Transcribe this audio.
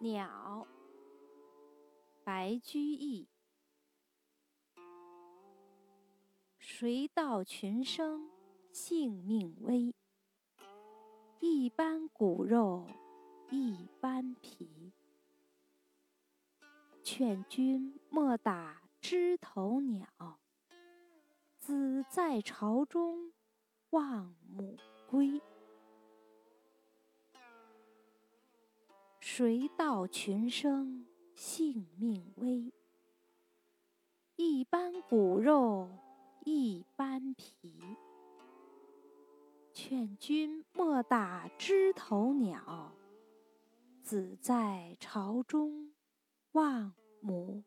鸟，白居易。谁道群生性命微？一般骨肉一般皮。劝君莫打枝头鸟，子在巢中望母归。谁道群生性命微？一般骨肉一般皮。劝君莫打枝头鸟，子在巢中望母。